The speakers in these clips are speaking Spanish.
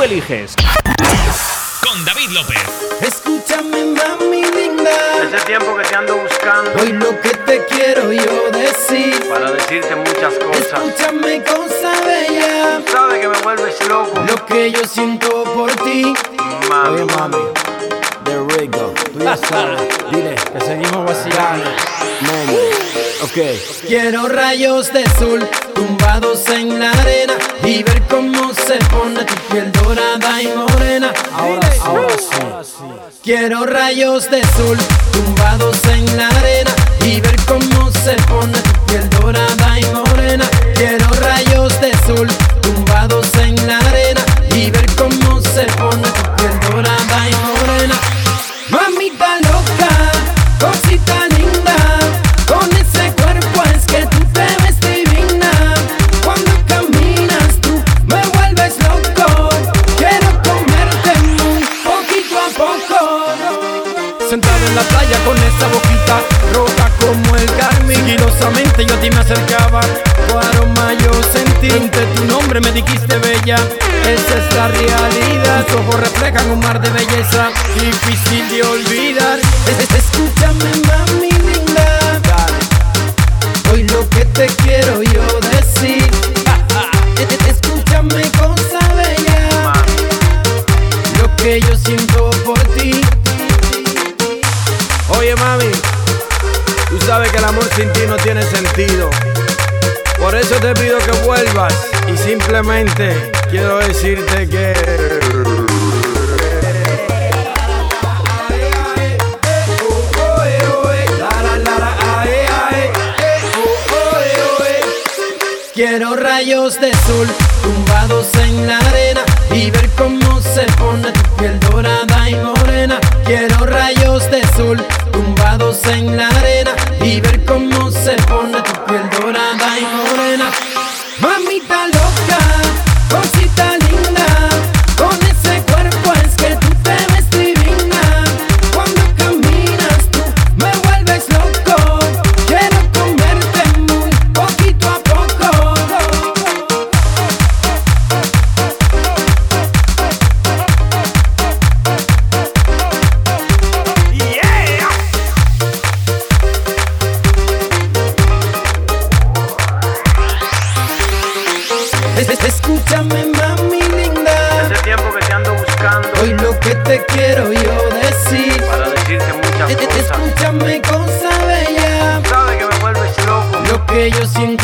tú eliges. Con David López. Escúchame, mami linda. Ese tiempo que te ando buscando. Hoy lo que te quiero yo decir. Para decirte muchas cosas. Escúchame, cosa bella. Sabes que me vuelves loco. Lo que yo siento por ti. Mami. Oye, mami. The Rico. Tú ya sabes. Dile que seguimos vacilando. Mami. Quiero rayos de sol tumbados en la arena y ver cómo se pone tu piel dorada y morena. Ahora, ahora sí. Quiero rayos de sol tumbados en la arena y ver cómo se pone tu piel dorada y morena. Quiero rayos de sol tumbados en la arena y ver cómo se pone tu piel dorada y morena. Mamita loca, en la playa con esa boquita roja como el carmín. Sigilosamente yo a ti me acercaba Tu aroma yo sentí. Ante tu nombre me dijiste bella Esa es la realidad Tus ojos reflejan un mar de belleza Difícil de olvidar. Es- es- Escúchame mami linda. Hoy lo que te quiero yo decir. Es- es- Escúchame cosa bella. Lo que yo siento Mami. Tú sabes que el amor sin ti no tiene sentido. Por eso te pido que vuelvas. Y simplemente quiero decirte que. Quiero rayos de sol tumbados en la arena y ver cómo se pone tu piel dorada en la arena y ver cómo se te quiero yo decir. Para decirte muchas Es- es- cosas. Escúchame cosa bella, Sabes que me vuelves loco. lo que yo siento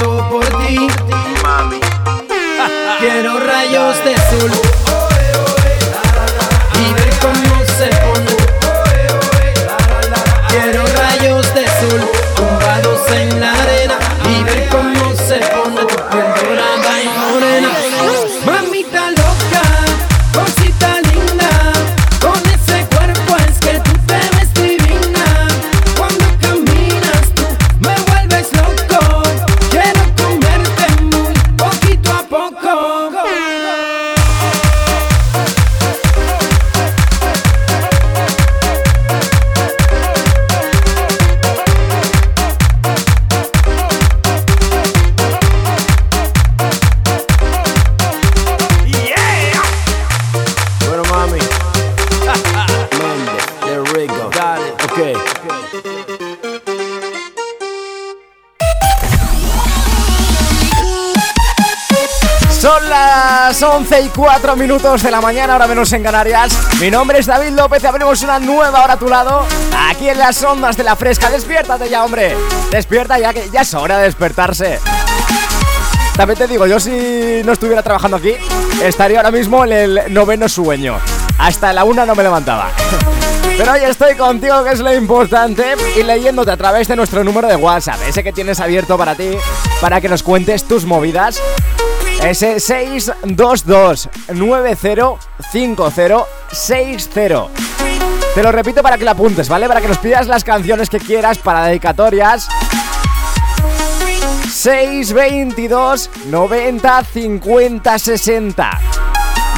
4 minutos de la mañana, ahora menos en Canarias. Mi nombre es David López y abrimos una nueva hora a tu lado, aquí en las ondas de la fresca. Despiértate ya, hombre. Despierta ya, que ya es hora de despertarse. También te digo, yo si no estuviera trabajando aquí, estaría ahora mismo en el noveno sueño. Hasta la una no me levantaba. Pero hoy estoy contigo, que es lo importante, y leyéndote a través de nuestro número de WhatsApp, ese que tienes abierto para ti, para que nos cuentes tus movidas. Ese 622 905060. Te lo repito para que lo apuntes, ¿vale? Para que nos pidas las canciones que quieras para dedicatorias. 622 90 50 60.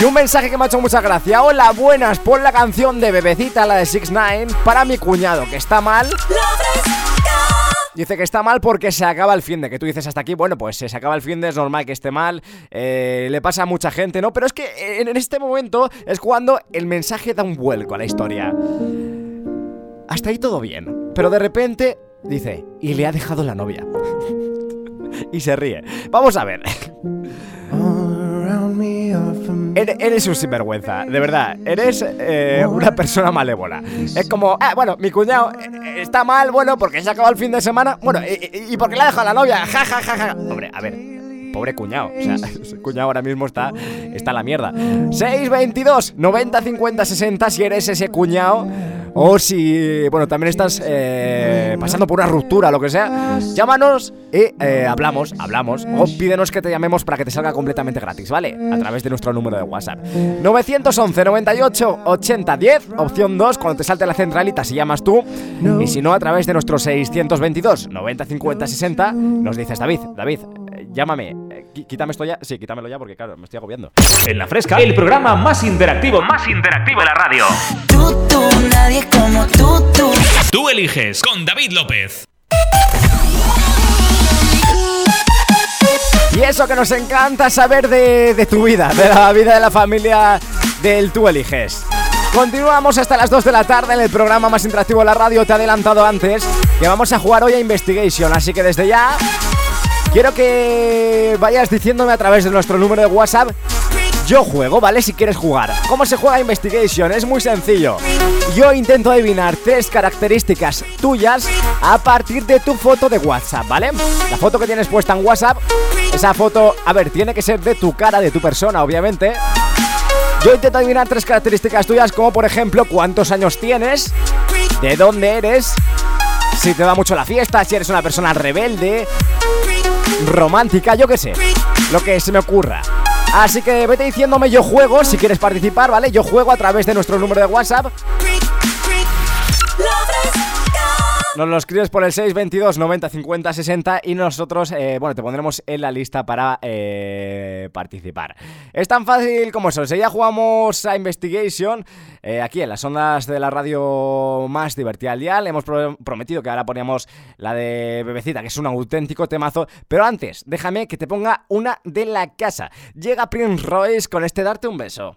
Y un mensaje que me ha hecho mucha gracia. Hola, buenas, pon la canción de Bebecita, la de 6 9 para mi cuñado, que está mal. Dice que está mal porque se acaba el fin de que tú dices hasta aquí, bueno, pues se acaba el fin de, es normal que esté mal, eh, le pasa a mucha gente, ¿no? Pero es que en, este momento es cuando el mensaje da un vuelco a la historia. Hasta ahí todo bien, pero de repente dice, y le ha dejado la novia. y se ríe. Vamos a ver. Eres un sinvergüenza, de verdad. Eres eh, una persona malévola. Es como, ah, bueno, mi cuñado eh, está mal, bueno, porque se ha acabado el fin de semana. Bueno, y, porque le ha dejado a la novia. Ja, ja, ja, ja. Hombre, a ver, pobre cuñado. O sea, ese cuñado ahora mismo está, está en la mierda. 622 90 50 60 si eres ese cuñado o si, bueno, también estás eh, pasando por una ruptura, lo que sea, llámanos y eh, hablamos, hablamos. O pídenos que te llamemos para que te salga completamente gratis, ¿vale? A través de nuestro número de WhatsApp. 911 98 80 10, opción 2, cuando te salte la centralita si llamas tú. Y si no, a través de nuestro 622 90 50 60, nos dices, David, David, eh, llámame. Quítame esto ya. Sí, quítamelo ya porque, claro, me estoy agobiando. En la fresca, el programa más interactivo, más interactivo de la radio. Tú, tú, nadie como tú, tú. Tú eliges con David López. Y eso que nos encanta saber de, de, tu vida, de la vida de la familia del Tú Eliges. Continuamos hasta las 2 de la tarde en el programa más interactivo de la radio. Te he adelantado antes que vamos a jugar hoy a Investigation, así que desde ya quiero que vayas diciéndome a través de nuestro número de WhatsApp yo juego, ¿vale? Si quieres jugar. ¿Cómo se juega Investigation? Es muy sencillo. Yo intento adivinar tres características tuyas a partir de tu foto de WhatsApp, ¿vale? La foto que tienes puesta en WhatsApp, esa foto, a ver, tiene que ser de tu cara, de tu persona, obviamente. Yo intento adivinar tres características tuyas, como por ejemplo, cuántos años tienes, de dónde eres, si te va mucho la fiesta, si eres una persona rebelde, romántica, yo qué sé, lo que se me ocurra. Así que vete diciéndome yo juego si quieres participar, ¿vale? Yo juego a través de nuestro número de WhatsApp. Nos lo escribes por el 622 90 50 60 y nosotros, eh, bueno, te pondremos en la lista para eh, participar. Es tan fácil como eso. Ya jugamos a Investigation, eh, aquí en las ondas de la radio más divertida al día, le hemos prometido que ahora poníamos la de Bebecita, que es un auténtico temazo. Pero antes, déjame que te ponga una de la casa. Llega Prince Royce con este Darte un beso.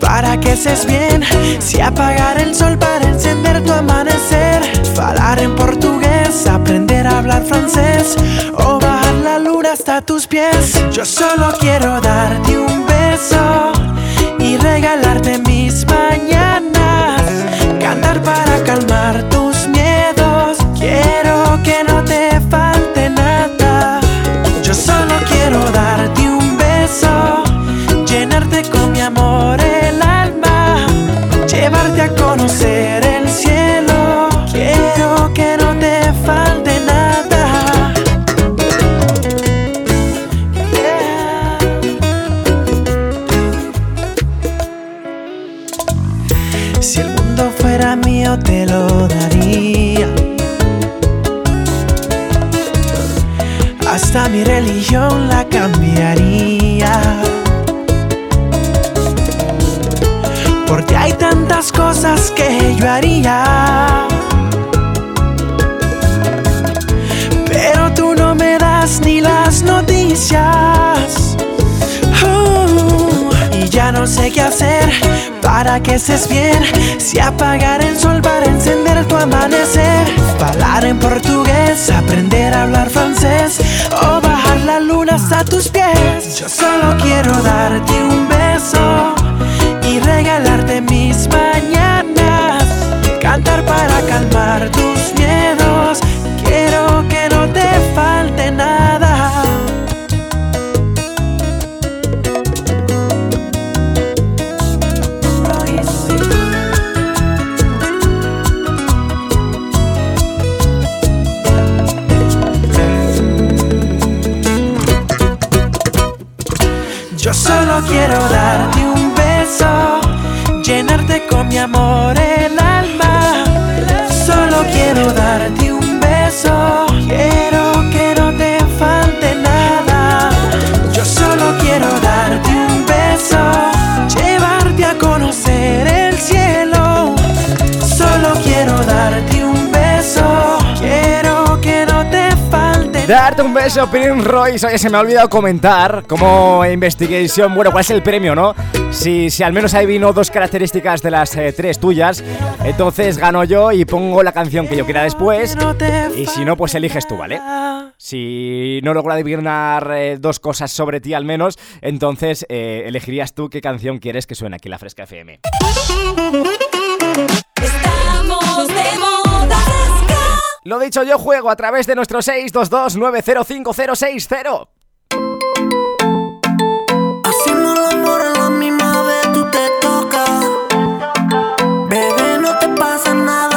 para que seas bien. Si apagar el sol para encender tu amanecer. Falar en portugués, aprender a hablar francés. O bajar la luna hasta tus pies. Yo solo quiero darte un beso y regalarte mis mañanas. Cantar para calmar tus que estés bien. Si apagar el sol para encender tu amanecer. Hablar en portugués, aprender a hablar francés. O bajar la luna hasta tus pies. Yo solo quiero darte un beso y regalarte mis mañanas. Cantar para calmar tus solo quiero darte un beso, llenarte con mi amor el alma. Solo quiero darte un beso Darte un beso, Prim Royce. Oye, se me ha olvidado comentar como investigación, bueno, cuál es el premio, ¿no? Si, si al menos adivino dos características de las eh, tres tuyas, entonces gano yo y pongo la canción que yo quiera después. Y si no, pues eliges tú, ¿vale? Si no logro adivinar eh, dos cosas sobre ti al menos, entonces eh, elegirías tú qué canción quieres que suene aquí en la Fresca FM. Lo dicho, yo juego a través de nuestro 622905060. Bebé, no te pasa nada.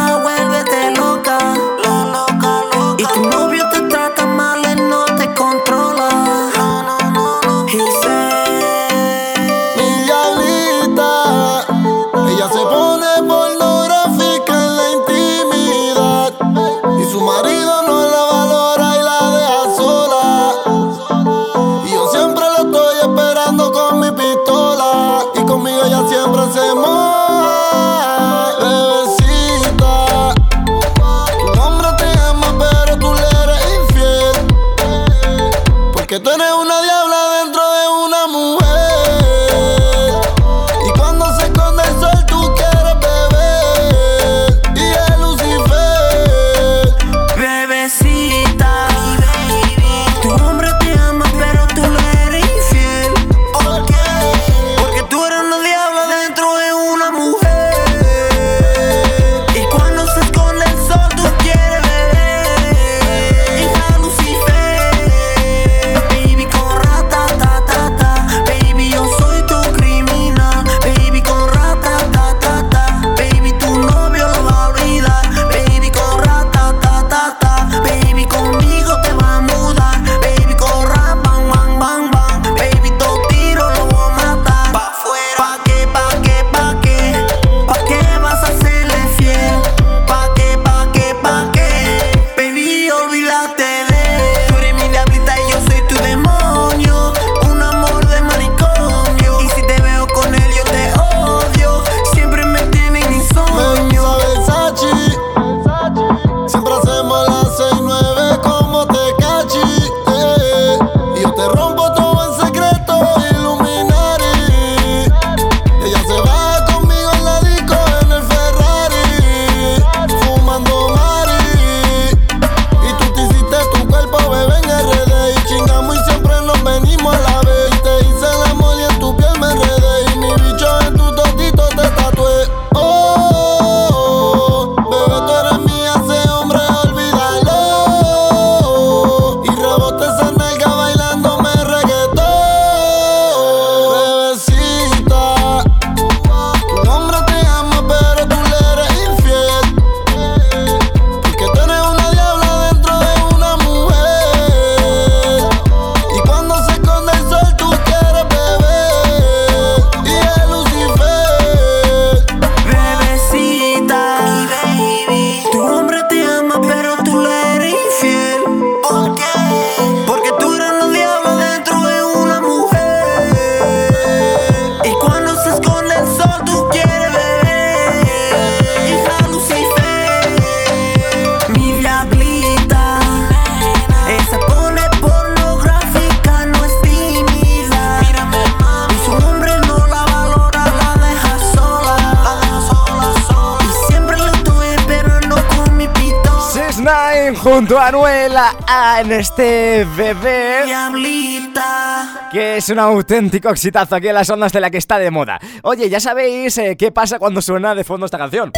junto a Anuela en este bebé. Diablita. Que es un auténtico exitazo aquí en las ondas de la que está de moda. Oye, ya sabéis eh, qué pasa cuando suena de fondo esta canción.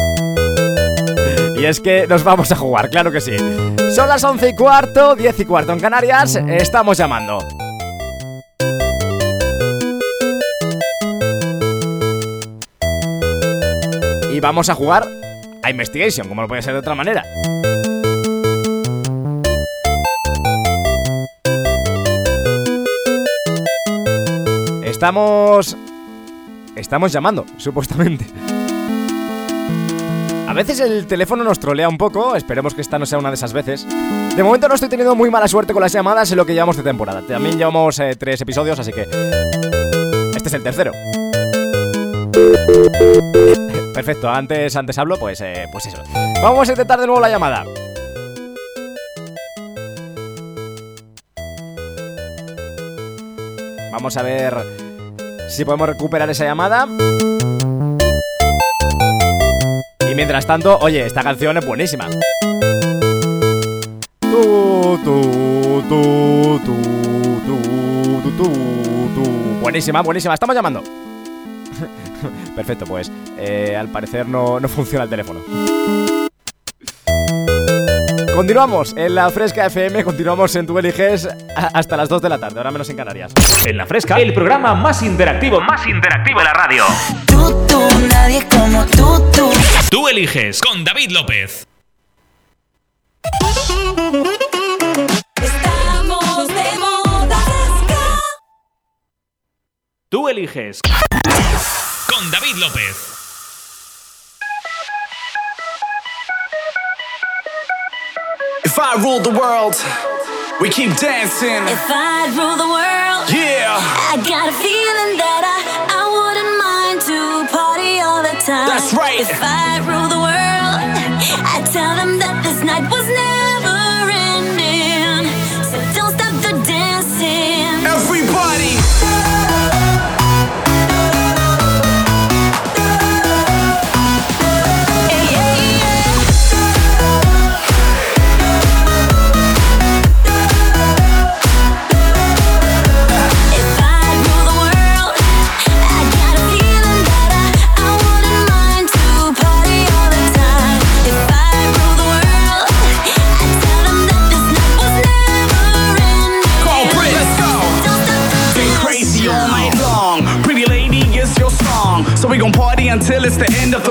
Y es que nos vamos a jugar, claro que sí. Son las 11 y cuarto, 10 y cuarto en Canarias, estamos llamando. Y vamos a jugar a Investigation, como no puede ser de otra manera. Estamos... Estamos llamando, supuestamente. A veces el teléfono nos trolea un poco, esperemos que esta no sea una de esas veces. De momento no estoy teniendo muy mala suerte con las llamadas en lo que llevamos de temporada. También llevamos eh, tres episodios, así que... Este es el tercero. Perfecto, antes, antes hablo, pues, eh, pues eso. Vamos a intentar de nuevo la llamada. Vamos a ver si podemos recuperar esa llamada. Y mientras tanto, oye, esta canción es buenísima. Buenísima, buenísima. Estamos llamando. Perfecto, pues eh, al parecer no, no funciona el teléfono. Continuamos en la Fresca FM, continuamos en Tu Eliges hasta las 2 de la tarde, ahora menos en Canarias. En la fresca, el programa más interactivo, más interactivo de la radio. Tú, tú, nadie como tú, tú. Tú eliges con David López. Estamos de moda fresca. Tú eliges. Con David López. If I ruled the world, we keep dancing. If I rule the world, Yeah, I got a feeling that I, I wouldn't mind to party all the time. That's right. If I rule the world, I tell them that this night was never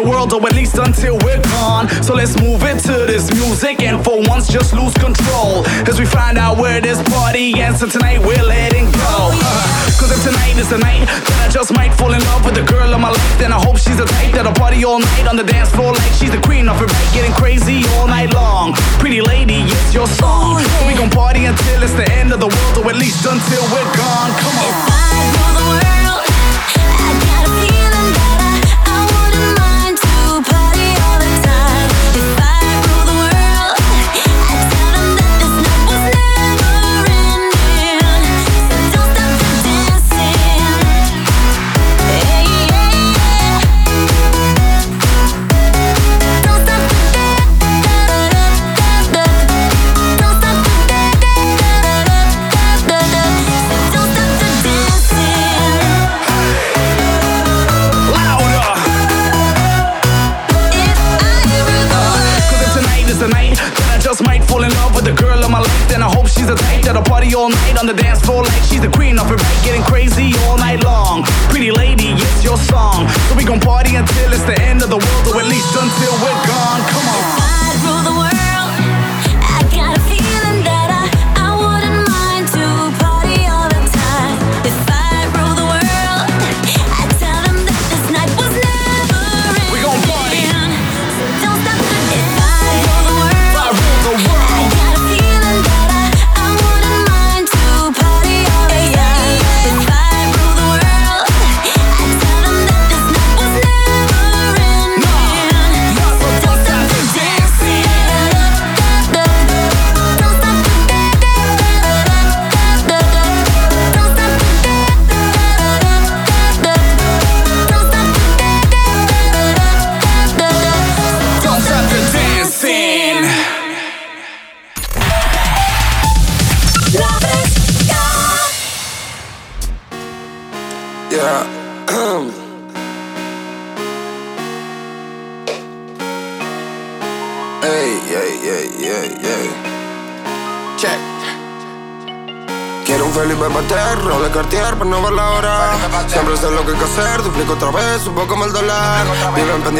world, or at least until we're gone. So let's move it to this music, and for once, just lose control. As we find out where this party ends, and tonight we're letting go. Uh, Cause if tonight is the night, then I just might fall in love with the girl of my life. Then I hope she's the type that'll party all night on the dance floor like she's the queen of her back, getting crazy all night long. Pretty lady, it's your song. So we gon' party until it's the end of the world, or at least until we're gone. Come on. She's the queen of getting crazy all night long. Pretty lady, it's your song. So we gon' party until it's the end of the world, or at least until we're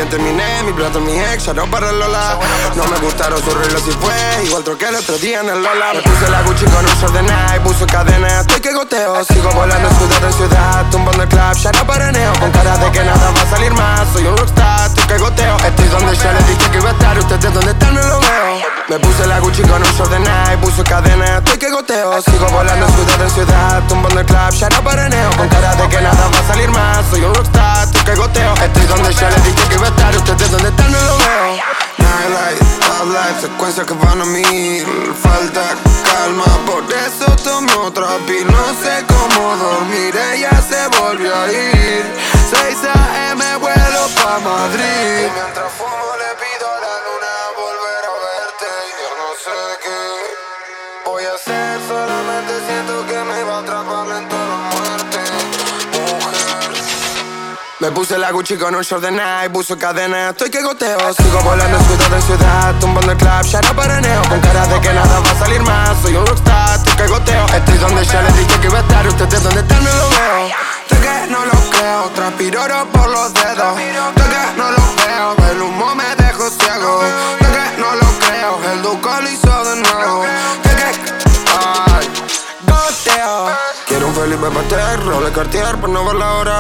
Pendiente mi ne, mi ex, ya no para Lola. No me gustaron sus reglas y fue, igual troqué el otro día en el Lola. Me puse la Gucci con un short de Nike, puso cadena, estoy que goteo. Sigo volando ciudad en ciudad, tumbando el club, ya no paraneo. Con cara de que nada va a salir más, soy un rockstar, estoy que goteo. Estoy donde yo les dije que iba a estar, ustedes donde están no lo veo. Me puse la Gucci con un short de Nike, puso cadena, estoy que goteo. Sigo volando ciudad en ciudad, tumbando el club, ya no paraneo. Con cara de que nada va a salir más, soy un rockstar, estoy donde yo les dije que iba a estar, ustedes donde están no lo veo. Nightlight, top life, secuencias que van a mil. Falta calma, por eso tomo otra pil No sé cómo dormir, ella se volvió a ir. 6 a.m. vuelo pa' Madrid me puse la Gucci con un short de Nike, puso cadena, estoy que goteo Sigo volando ciudad en ciudad, tumbando el club, ya no paraneo. Con cara de que nada va a salir más, soy un rockstar, estoy que goteo. Estoy donde yo les dije que iba a estar, ustedes donde están no lo veo. Sé que no lo creo, transpiro oro por los dedos. Sé que no lo veo, el humo me dejó ciego. Sé que no lo creo, el duco lo hizo de nuevo. Sé que, ay, goteo Felipe Pater, de Cartier para no ver la hora.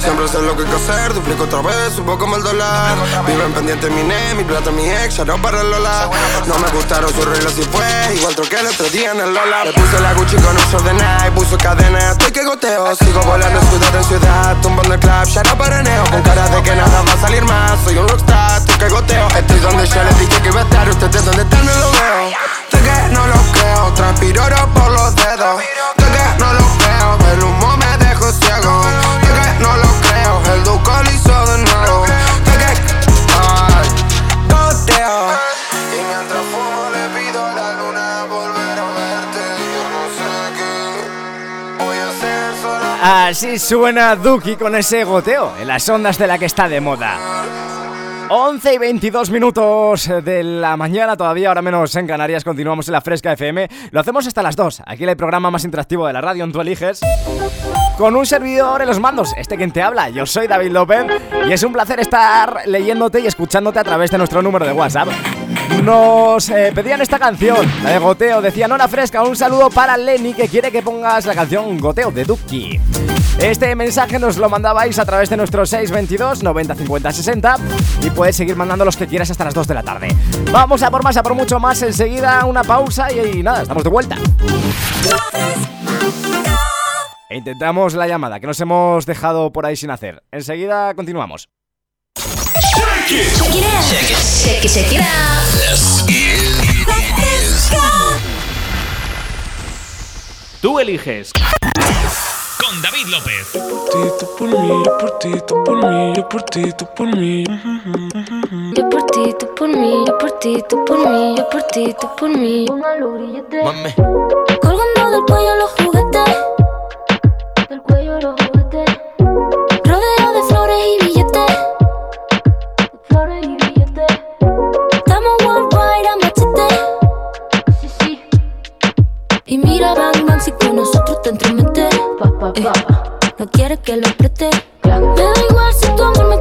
Siempre sé lo que hay que hacer, duplico otra vez, un poco como el dólar. Viven pendiente mi ne, mi plata, mi ex, ya no para el Lola. No me gustaron sus reglas y fue, igual troqué el otro día en el Lola. Le puse la Gucci con un short de Nike, puso cadena, estoy que goteo. Sigo volando ciudad en ciudad, tumbando el club, ya no paraneo Con cara de que nada va Así suena Duki con ese goteo en las ondas de la que está de moda. 11 y 22 minutos de la mañana, todavía ahora menos en Canarias, continuamos en la Fresca FM. Lo hacemos hasta las 2, aquí en el programa más interactivo de la radio, en Tú Eliges. Con un servidor en los mandos, este quien te habla, yo soy David López y es un placer estar leyéndote y escuchándote a través de nuestro número de WhatsApp. Nos eh, pedían esta canción, la de Goteo, decían Hora Fresca, un saludo para Lenny que quiere que pongas la canción Goteo de Duki. Este mensaje nos lo mandabais a través de nuestro 622 90 50 60 y puedes seguir mandando los que quieras hasta las 2 de la tarde. Vamos a por más, a por mucho más, enseguida una pausa y, y nada, estamos de vuelta. E intentamos la llamada, que nos hemos dejado por ahí sin hacer. Enseguida continuamos. Tú eliges. Con David López. Tú por mí, yo por ti, tú por mí, yo por ti, tú por mí. Yo por ti, tú por mí, yo por ti, tú por mí, yo por ti, tú por mí. Mami, Colgando del cuello los juguetes. Del cuello los juguetes. Rodeo de flores y billetes. Flores y billetes. Estamos worldwide a machete. Sí, sí. Y mira, bang, bang, si con nosotros te no quieres que lo preste. Me da igual si tu amor me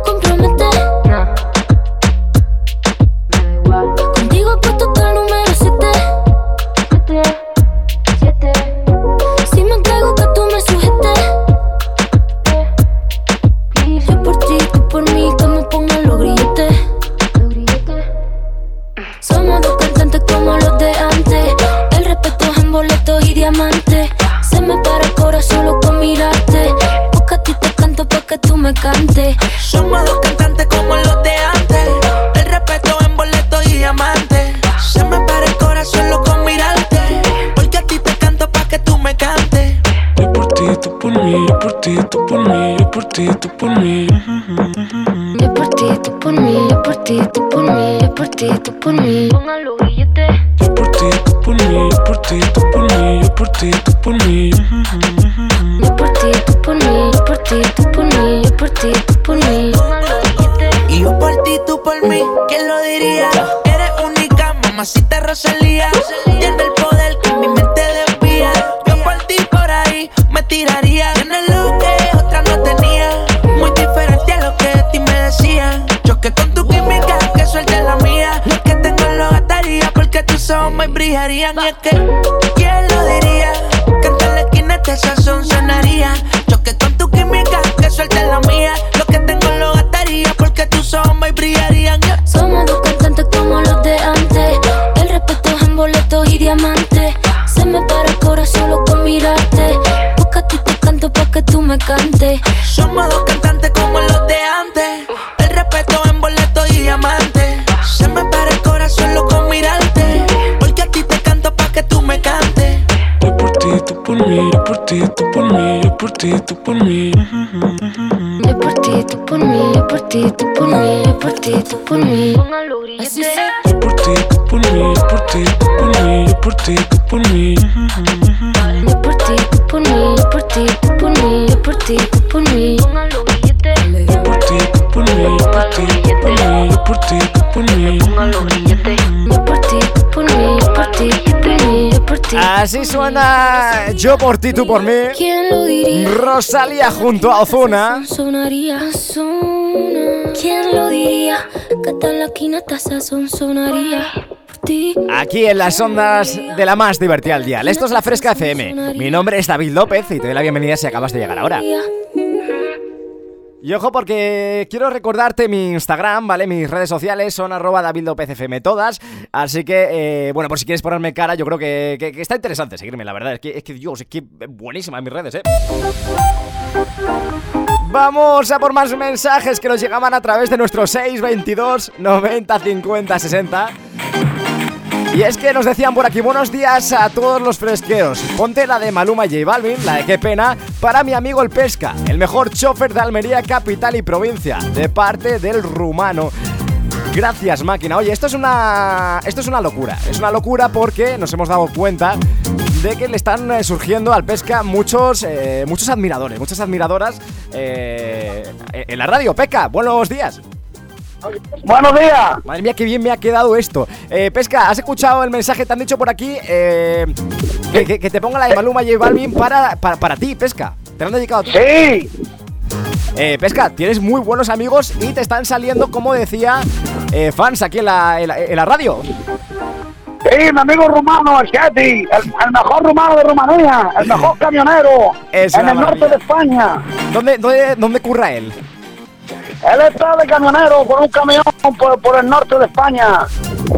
por mí, ¿quién lo diría? Eres única, mamacita Rosalía. Llena el poder que mi mente desvía. Yo por ti por ahí me tiraría. Tienes lo que otra no tenía. Muy diferente a lo que de ti me decían. Choque con tu química, que suelte la mía. Lo que tengo lo gastaría porque tus ojos me brillarían. Es que, ¿quién lo diría? Que la esquina este sazón sonaría. Choque con tu química, que suelte la mía me brillarían. Yeah. Somos dos cantantes como los de antes. El respeto es en boletos y diamantes. Se me para el corazón solo con mirarte. Busca a ti te canto pa' que tú me cantes. Somos dos cantantes como los de antes. El respeto en boleto y diamante. Se me para el corazón loco con mirarte. Porque a ti te canto pa' que tú me cantes. Yo por ti, tú por mí, yo por ti, tú por mí, yo por ti, tú por mí. Por ti, tú por mí, yo por ti, tú por mí, yo por ti, tú por mí. Así. Yo por ti, tú por mí, yo por ti, tú por mí, yo por ti, tú por mí. Yo por ti, tú por mí, yo por ti, tú por mí, yo por ti, tú por mí. Yo por ti, tú por mí, yo por ti, tú por mí, yo por ti, tú por mí. Yo por ti, Así suena Yo por ti, tú por mí. ¿Quién lo diría? Rosalía junto a Ozuna. Sonaría, sona. ¿Quién lo diría? Que tal la quinata sazón sonaría. Aquí en las ondas de la más divertida al dial. Esto es la Fresca FM. Mi nombre es David López y te doy la bienvenida si acabas de llegar ahora. Y ojo porque quiero recordarte mi Instagram, ¿vale? Mis redes sociales son arroba todas. Así que, eh, bueno, por si quieres ponerme cara, yo creo que, está interesante seguirme, la verdad. Es que, es que Dios, es que buenísima mis redes, ¿eh? Vamos a por más mensajes que nos llegaban a través de nuestro 622 90 50 60. Y es que nos decían por aquí, buenos días a todos los fresqueros. Ponte la de Maluma y J Balvin, la de qué pena, para mi amigo el Pesca, el mejor chofer de Almería, capital y provincia, de parte del rumano. Gracias, máquina. Oye, esto es una. Esto es una locura. Es una locura porque nos hemos dado cuenta de que le están eh, surgiendo al pesca muchos. eh, muchos admiradores, muchas admiradoras eh, en la radio. Pesca, buenos días. Buenos días. Madre mía, qué bien me ha quedado esto. Eh, Pesca, ¿has escuchado el mensaje? Te han dicho por aquí eh, que, que- que te ponga la de Maluma y J Balvin para, para, para ti, Pesca. Te lo han dedicado a ti. Sí. Eh, Pesca, tienes muy buenos amigos y te están saliendo, como decía, eh, fans aquí en la, en la- en la radio. Sí, mi amigo rumano, el el, el mejor rumano de Rumanía, el mejor camionero Es en el norte de España. ¿Dónde, dónde, dónde curra él? Él está de camionero con un camión por, por el norte de España.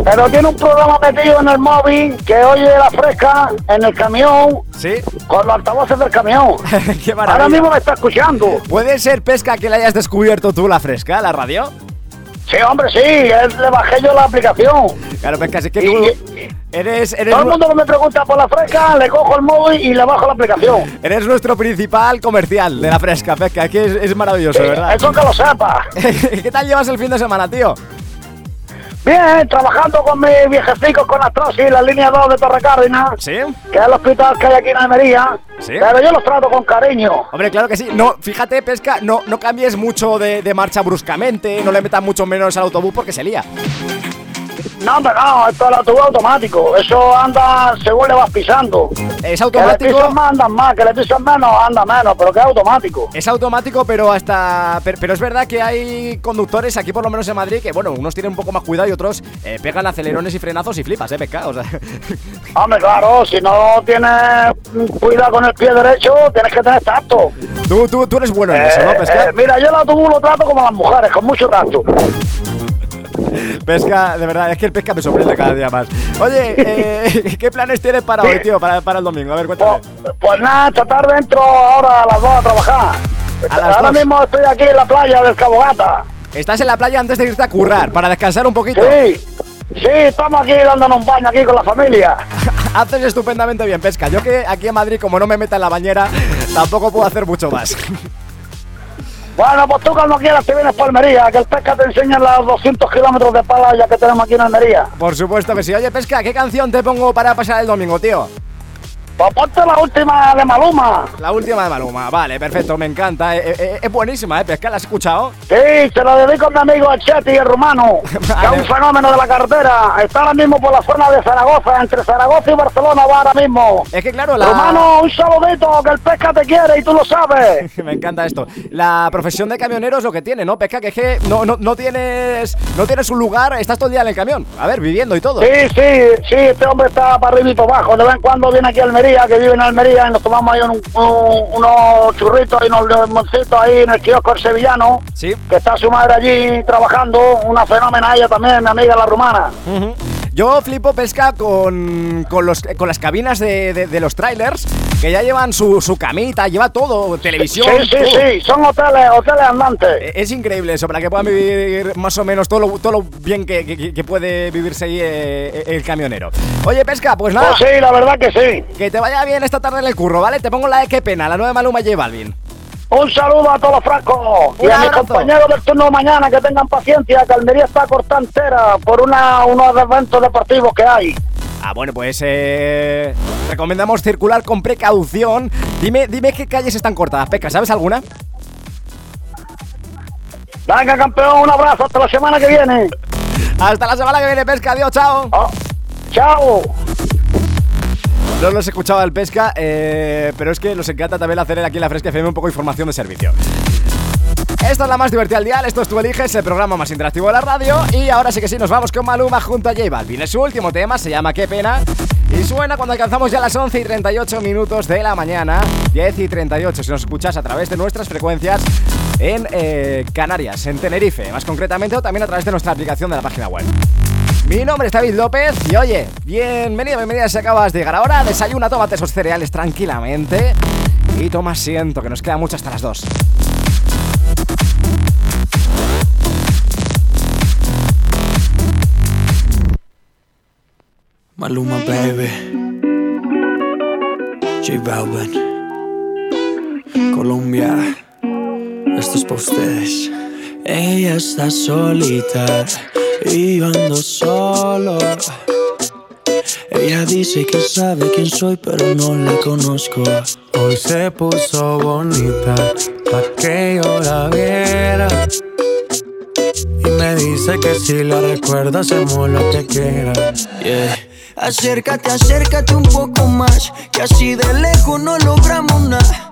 Pero tiene un programa metido en el móvil que oye la fresca en el camión ¿Sí? con los altavoces del camión. qué Ahora maravilla. mismo me está escuchando. ¿Puede ser, Pesca, que le hayas descubierto tú la fresca, la radio? Sí, hombre, sí, le bajé yo la aplicación. Claro, Pesca, es que tú y- eres, eres, Todo el mundo que me pregunta por la fresca, le cojo el móvil y le bajo la aplicación. eres nuestro principal comercial de la fresca, Pesca, que es, es maravilloso, ¿verdad? Eso que lo sepa. ¿Qué tal llevas el fin de semana, tío? Bien, trabajando con mis viejecicos con Astrosis, la línea 2 de Torre Cárdenas, ¿Sí? que es el hospital que hay aquí en Almería. Sí. Pero yo los trato con cariño. Hombre, claro que sí. No, fíjate, Pesca, no, no cambies mucho de, de marcha bruscamente, no le metas mucho menos al autobús porque se lía. No, hombre, no, esto es autobús automático. Eso anda según le vas pisando. Es Que le automático. pisas más, andan más. Que le pisas menos, anda menos. Pero que es automático. Es automático, pero hasta. Pero, pero es verdad que hay conductores aquí, por lo menos en Madrid, que bueno, unos tienen un poco más cuidado y otros eh, pegan acelerones y frenazos y flipas, eh, Pesca. O sea, Hombre, claro, si no tienes cuidado con el pie derecho, tienes que tener tacto. tú, tú, tú eres bueno en eso, ¿no, Eh, Pesca? eh, mira, yo el autobús lo trato como a las mujeres, con mucho tacto. Pesca, de verdad, es que el Pesca me sorprende cada día más. Oye, eh, ¿qué planes tienes para hoy, tío? Para, para el domingo, a ver, cuéntame. Pues nada, esta tarde entro ahora a las dos a trabajar. A las ahora dos. mismo estoy aquí en la playa del Cabo Gata. Estás en la playa antes de irte a currar, para descansar un poquito. Sí, sí, estamos aquí dándonos un baño aquí con la familia. Haces estupendamente bien, Pesca. Yo que aquí en Madrid, como no me meta en la bañera, tampoco puedo hacer mucho más. Bueno, pues tú cuando quieras te vienes para Almería, que el pesca te enseña los 200 kilómetros de playa que tenemos aquí en Almería. Por supuesto que sí. Oye, Pesca, ¿qué canción te pongo para pasar el domingo, tío? Pues ponte la última de Maluma. La última de Maluma, vale, perfecto, me encanta. eh, eh, eh, es buenísima, ¿eh? Pesca, ¿la has escuchado? Sí, se lo dedico a mi amigo Chetti, el rumano, que es un fenómeno de la carretera. Está ahora mismo por la zona de Zaragoza, entre Zaragoza y Barcelona va ahora mismo. Es que claro, la... Rumano, un saludito, que el pesca te quiere y tú lo sabes. Me encanta esto. La profesión de camionero es lo que tiene, ¿no? Pesca, que es que no, no, no tienes no tienes un lugar, estás todo el día en el camión. A ver, viviendo y todo. Sí, sí, sí, este hombre está para arriba y para abajo. De vez en cuando viene aquí a Almería, que vive en Almería, y nos tomamos ahí un- un- unos churritos y unos limoncitos ahí en el kiosco el sevillano. Sí. Que está su madre allí trabajando, una fenómena ella también, mi amiga la rumana. Yo flipo pesca con, con, los, con las cabinas de, de- de los trailers, que ya llevan su, su camita, lleva todo, televisión. Sí, sí, todo. sí, son hoteles, hoteles andantes. Eh, Es increíble eso, para que puedan vivir más o menos todo lo, todo lo bien que, que- que puede vivirse ahí eh, el camionero. Oye, Pesca, pues nada. Pues sí, la verdad que sí. Que te vaya bien esta tarde en el curro, ¿vale? Te pongo la de qué pena, la nueva Maluma J Balvin. Un saludo a todos los francos y a mis compañeros del turno de mañana que tengan paciencia, que Almería está cortada entera por una, unos eventos deportivos que hay. Ah, bueno, pues eh, recomendamos circular con precaución. Dime, dime qué calles están cortadas, Pesca, ¿sabes alguna? Venga, campeón, un abrazo hasta la semana que viene. Hasta la semana que viene, Pesca, adiós, chao. Oh, chao. No los escuchaba el Pesca, eh, pero es que nos encanta también hacer aquí en la Fresca FM un poco de información de servicio. Esta es la más divertida del día, esto es Tú Eliges, el programa más interactivo de la radio. Y ahora sí que sí, nos vamos con Maluma junto a J Balvin. Su último tema, se llama Qué Pena. Y suena cuando alcanzamos ya las 11 y 38 minutos de la mañana. 10 y 38 si nos escuchas a través de nuestras frecuencias en eh, Canarias, en Tenerife Más concretamente o también a través de nuestra aplicación de la página web mi nombre es David López y oye, bienvenido, bienvenida si acabas de llegar ahora. Desayuna, tómate esos cereales tranquilamente y toma asiento, que nos queda mucho hasta las 2. Maluma, baby. J Balvin. Colombia. Esto es para ustedes. Ella está solita y yo ando solo. Ella dice que sabe quién soy, pero no la conozco. Hoy se puso bonita pa' que yo la viera. Y me dice que si la recuerda hacemos lo que quiera. Yeah. Acércate, acércate un poco más, que así de lejos no logramos nada.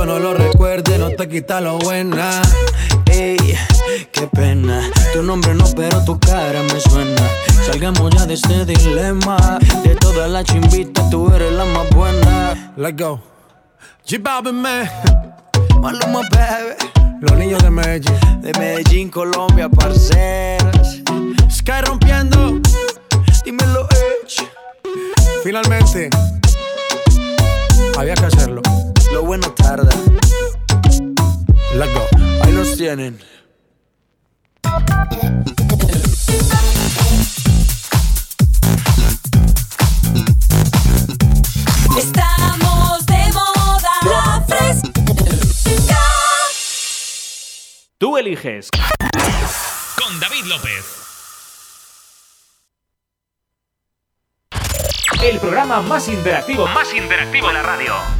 Yo no lo recuerde, no te quita lo buena. Ey, qué pena. Tu nombre no, pero tu cara me suena. Salgamos ya de este dilema. De todas las chimbitas, tú eres la más buena. Let's go. G Balvin, man. Maluma, baby. Los niños de Medellín. De Medellín, Colombia, parceras. Sky rompiendo. Dímelo, Edge. Finalmente. Había que hacerlo. Lo bueno tarda. Let's go. Ahí los tienen. Estamos de moda, la fresca. Tú eliges. Con David López. El programa más interactivo, más interactivo de la radio.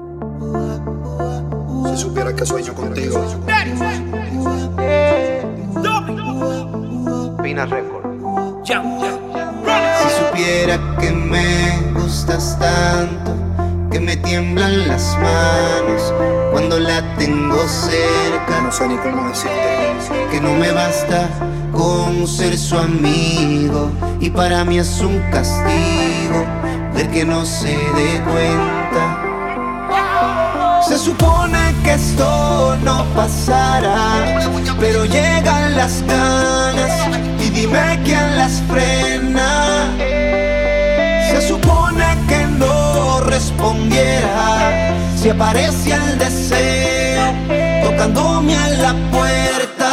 Si supiera que sueño contigo. Pina Record. Si supiera que me gustas tanto, que me tiemblan las manos cuando la tengo cerca. No sé ni cómo decirte. Que no me basta con ser su amigo y para mí es un castigo ver que no se dé cuenta. Se supone que esto no pasará, pero llegan las ganas y dime quién las frena. Se supone que no respondiera si aparece el deseo tocándome a la puerta,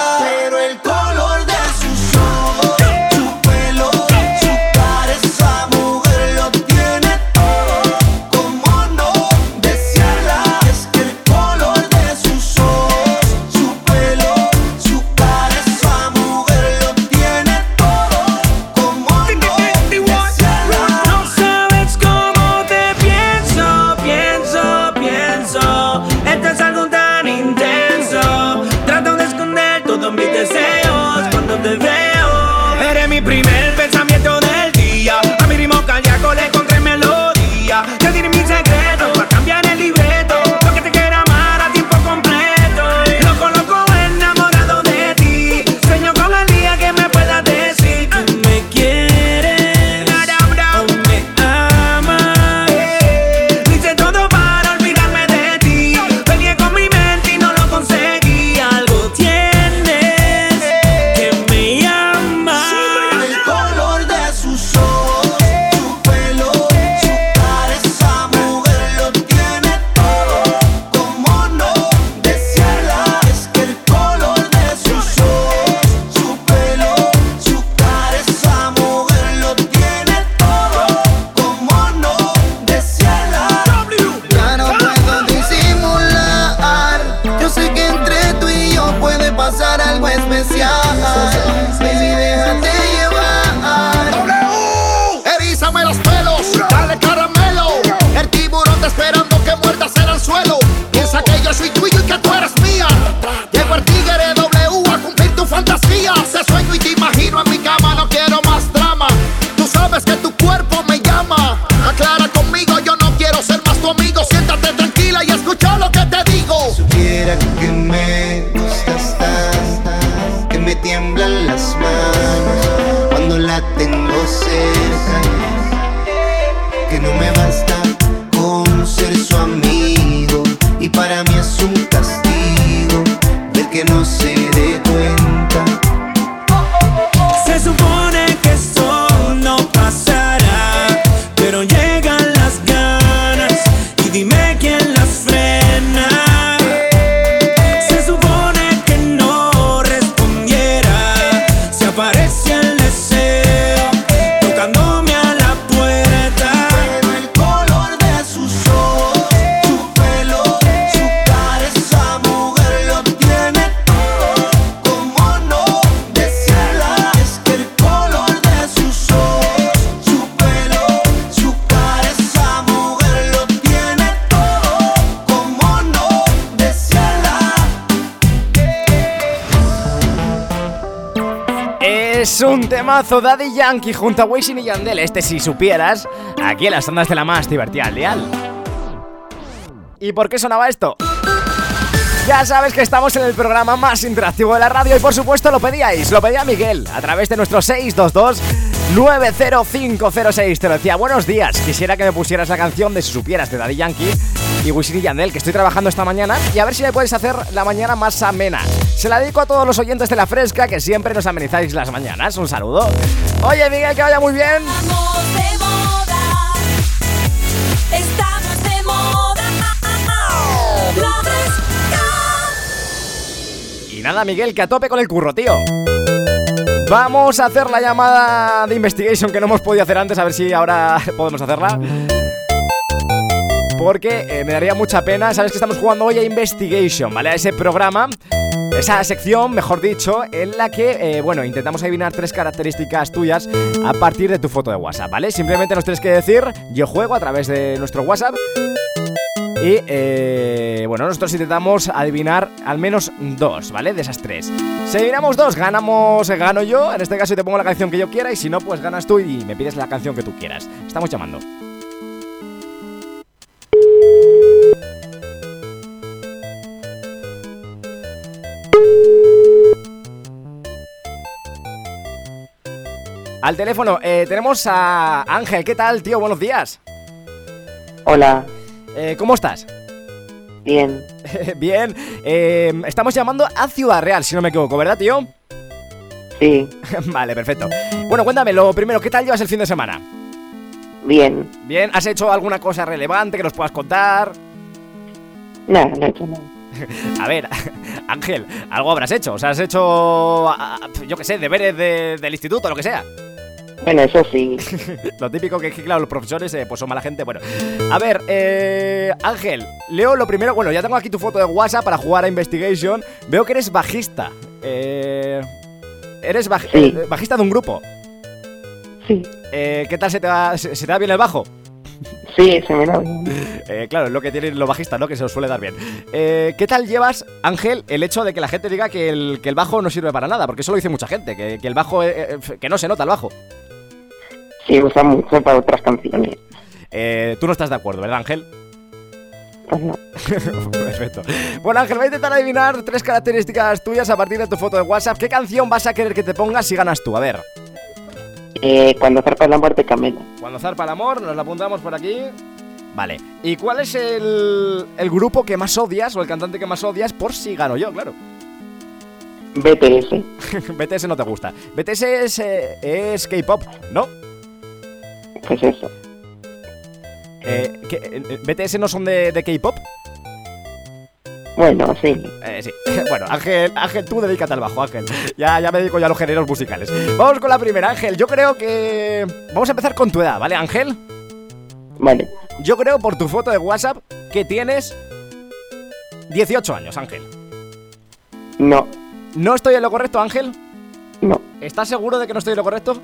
temazo Daddy Yankee junto a Wisin y Yandel. Este si supieras, aquí en las ondas de la más divertida al dial. ¿Y por qué sonaba esto? Ya sabes que estamos en el programa más interactivo de la radio y por supuesto lo pedíais, lo pedía Miguel a través de nuestro 622 90506. Te decía, buenos días, quisiera que me pusieras la canción de Si supieras de Daddy Yankee y Wisin y Yandel, que estoy trabajando esta mañana y a ver si me puedes hacer la mañana más amena. Se la dedico a todos los oyentes de La Fresca que siempre nos amenizáis las mañanas. Un saludo. Oye Miguel, que vaya muy bien. Estamos de moda. Estamos de moda. La fresca. Y nada, Miguel, que a tope con el curro, tío. Vamos a hacer la llamada de investigation que no hemos podido hacer antes, a ver si ahora podemos hacerla. Porque eh, me daría mucha pena, sabes que estamos jugando hoy a Investigation, ¿vale? A ese programa, esa sección, mejor dicho, en la que, eh, bueno, intentamos adivinar tres características tuyas a partir de tu foto de WhatsApp, ¿vale? Simplemente nos tienes que decir, yo juego a través de nuestro WhatsApp. Y eh, bueno, nosotros intentamos adivinar al menos dos, ¿vale? De esas tres. Si adivinamos dos, ganamos, gano yo. En este caso te pongo la canción que yo quiera. Y si no, pues ganas tú y me pides la canción que tú quieras. Estamos llamando. Al teléfono, eh, tenemos a Ángel. ¿Qué tal, tío? Buenos días. Hola, Eh, ¿Cómo estás? bien. Bien. eh, estamos llamando a Ciudad Real, si no me equivoco, ¿verdad, tío? Sí, vale, perfecto. Bueno, cuéntame, lo primero, ¿qué tal llevas el fin de semana? bien. Bien, ¿has hecho alguna cosa relevante que nos puedas contar? Nada, no he hecho nada. A ver, Ángel, algo habrás hecho. O sea, has hecho, ah, yo qué sé, deberes de- del instituto, lo que sea. Bueno, eso sí. Lo típico que es que, claro, los profesores eh, pues son mala gente. Bueno, a ver, eh, Ángel, leo lo primero. Bueno, ya tengo aquí tu foto de WhatsApp para jugar a Investigation. Veo que eres bajista. Eh, eres baj- Sí. eh, bajista de un grupo. Sí. Eh, ¿Qué tal se te, va, se, se te da bien el bajo? Sí, se me da bien. Eh, claro, es lo que tienen los bajistas, ¿no? Que se os suele dar bien. Eh, ¿Qué tal llevas, Ángel, el hecho de que la gente diga que el, que el bajo no sirve para nada? Porque eso lo dice mucha gente, que, que el bajo, eh, eh, que no se nota el bajo. Sí, usa mucho para otras canciones. Eh, Tú no estás de acuerdo, ¿verdad, Ángel? Pues no. Perfecto. Bueno, Ángel, voy a intentar adivinar tres características tuyas a partir de tu foto de WhatsApp. ¿Qué canción vas a querer que te pongas si ganas tú? A ver. Eh, cuando zarpa el amor de Camela. Cuando zarpa el amor, nos la apuntamos por aquí. Vale. ¿Y cuál es el, el grupo que más odias o el cantante que más odias por si gano yo, claro? BTS. BTS no te gusta. BTS es, eh, es K-pop, ¿no? Pues eso. Eh, ¿qué- eh, ¿BTS no son de, de K-pop? Bueno, sí. Eh, sí. Bueno, Ángel, Ángel, tú dedícate al bajo, Ángel. Ya, ya me dedico ya a los géneros musicales. Vamos con la primera, Ángel. Yo creo que. Vamos a empezar con tu edad, ¿vale, Ángel? Vale. Yo creo por tu foto de WhatsApp que tienes 18 años, Ángel. No, ¿No estoy en lo correcto, Ángel? no, ¿Estás seguro de que no estoy en lo correcto?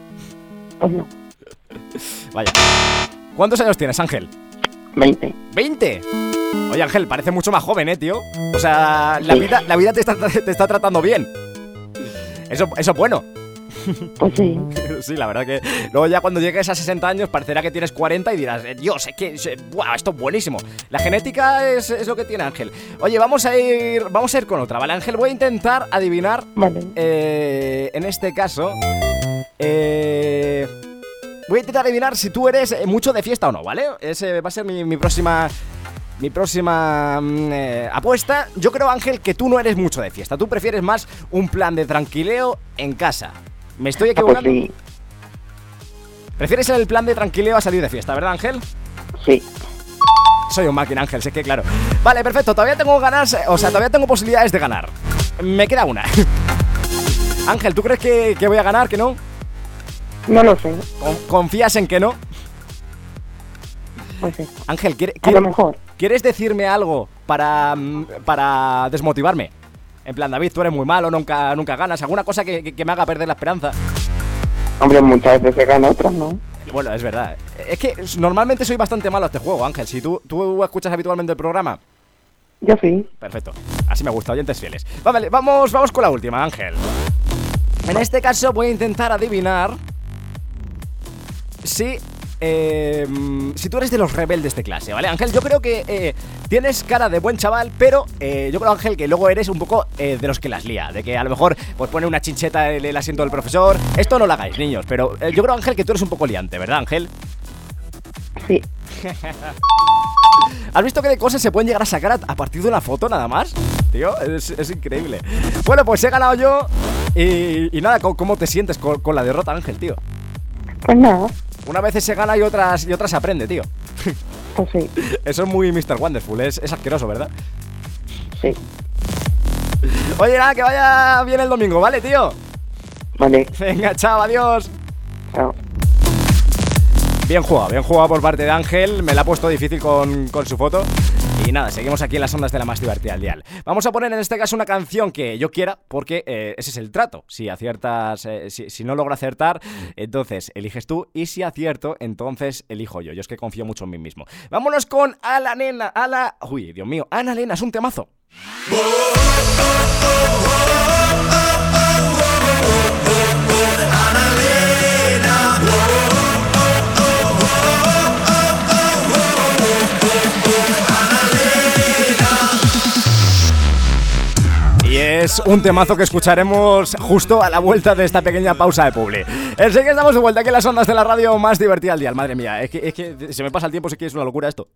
pues no. Vaya. ¿Cuántos años tienes, Ángel? 20. ¿20? Oye, Ángel, parece mucho más joven, ¿eh, tío? O sea, la Sí. vida, la vida te, está, te está tratando bien. Eso, eso es bueno. Pues sí. Sí, la verdad que luego ya cuando llegues a 60 años parecerá que tienes 40 y dirás, eh, Dios, es que, eh, buah, esto es buenísimo. La genética es, es lo que tiene Ángel. Oye, vamos a ir, vamos a ir con otra, ¿vale, Ángel? Voy a intentar adivinar, Vale. eh, en este caso, eh, voy a intentar adivinar si tú eres eh, mucho de fiesta o no, ¿vale? Ese va a ser mi, mi próxima... Mi próxima mm, eh, apuesta, yo creo Ángel que tú no eres mucho de fiesta, tú prefieres más un plan de tranquileo en casa. ¿Me estoy Ah, pues equivocando? sí. ¿Prefieres el plan de tranquileo a salir de fiesta, verdad, Ángel? Sí. Soy un máquina, Ángel, sé que claro. Vale, perfecto, todavía tengo ganas, o sea, todavía tengo posibilidades de ganar. Me queda una. Ángel, ¿tú crees que, que voy a ganar, que no? No lo sé. Con- ¿Confías en que no? Pues sí. Ángel, ¿quiere- A quiere- lo mejor. ¿quieres decirme algo para, mm, para desmotivarme? En plan, David, tú eres muy malo, nunca, nunca ganas. ¿Alguna cosa que, que- que me haga perder la esperanza? Hombre, muchas veces se gana, otras no. Bueno, es verdad. Es que normalmente soy bastante malo a este juego, Ángel. Si tú, tú escuchas habitualmente el programa, Yo sí. Perfecto. Así me gusta, oyentes fieles. Vale, vamos, vamos con la última, Ángel. En este caso voy a intentar adivinar si. eh, si tú eres de los rebeldes de clase, ¿vale? Ángel, yo creo que eh, tienes cara de buen chaval, pero eh, yo creo, Ángel, que luego eres un poco de los que las lía. De que a lo mejor pues pone una chincheta en el asiento del profesor. Esto no lo hagáis, niños, pero yo creo, Ángel, que tú eres un poco liante, ¿verdad, Ángel? Sí. ¿Has visto qué de cosas se pueden llegar a sacar a, partir de una foto nada más? Tío, es, es increíble. Bueno, pues he ganado yo. Y, y nada, ¿cómo, cómo te sientes con, con la derrota, Ángel, tío? Pues nada, Una vez se gana y otras, y otras se aprende, tío. pues sí. Eso es muy Mr. Wonderful, es, es asqueroso, ¿verdad? Sí. Oye, nada, que vaya bien el domingo, ¿vale, tío? Vale. Venga, chao, adiós. Chao. Bien jugado, bien jugado por parte de Ángel. Me la ha puesto difícil con, con su foto. Nada, seguimos aquí en las ondas de la más divertida al dial. Vamos a poner en este caso una canción que yo quiera, porque eh, ese es el trato. Si aciertas, eh, si, no logro acertar, entonces eliges tú. Y si acierto, entonces elijo yo. Yo es que confío mucho en mí mismo. Vámonos con Ala Nena, Ala. Uy, Dios mío, Ana Lena, es un temazo. Es un temazo que escucharemos justo a la vuelta de esta pequeña pausa de publi. Enseguida estamos de vuelta aquí en las ondas de la radio más divertida al día. Madre mía, es que, es que se me pasa el tiempo, sé que es una locura esto.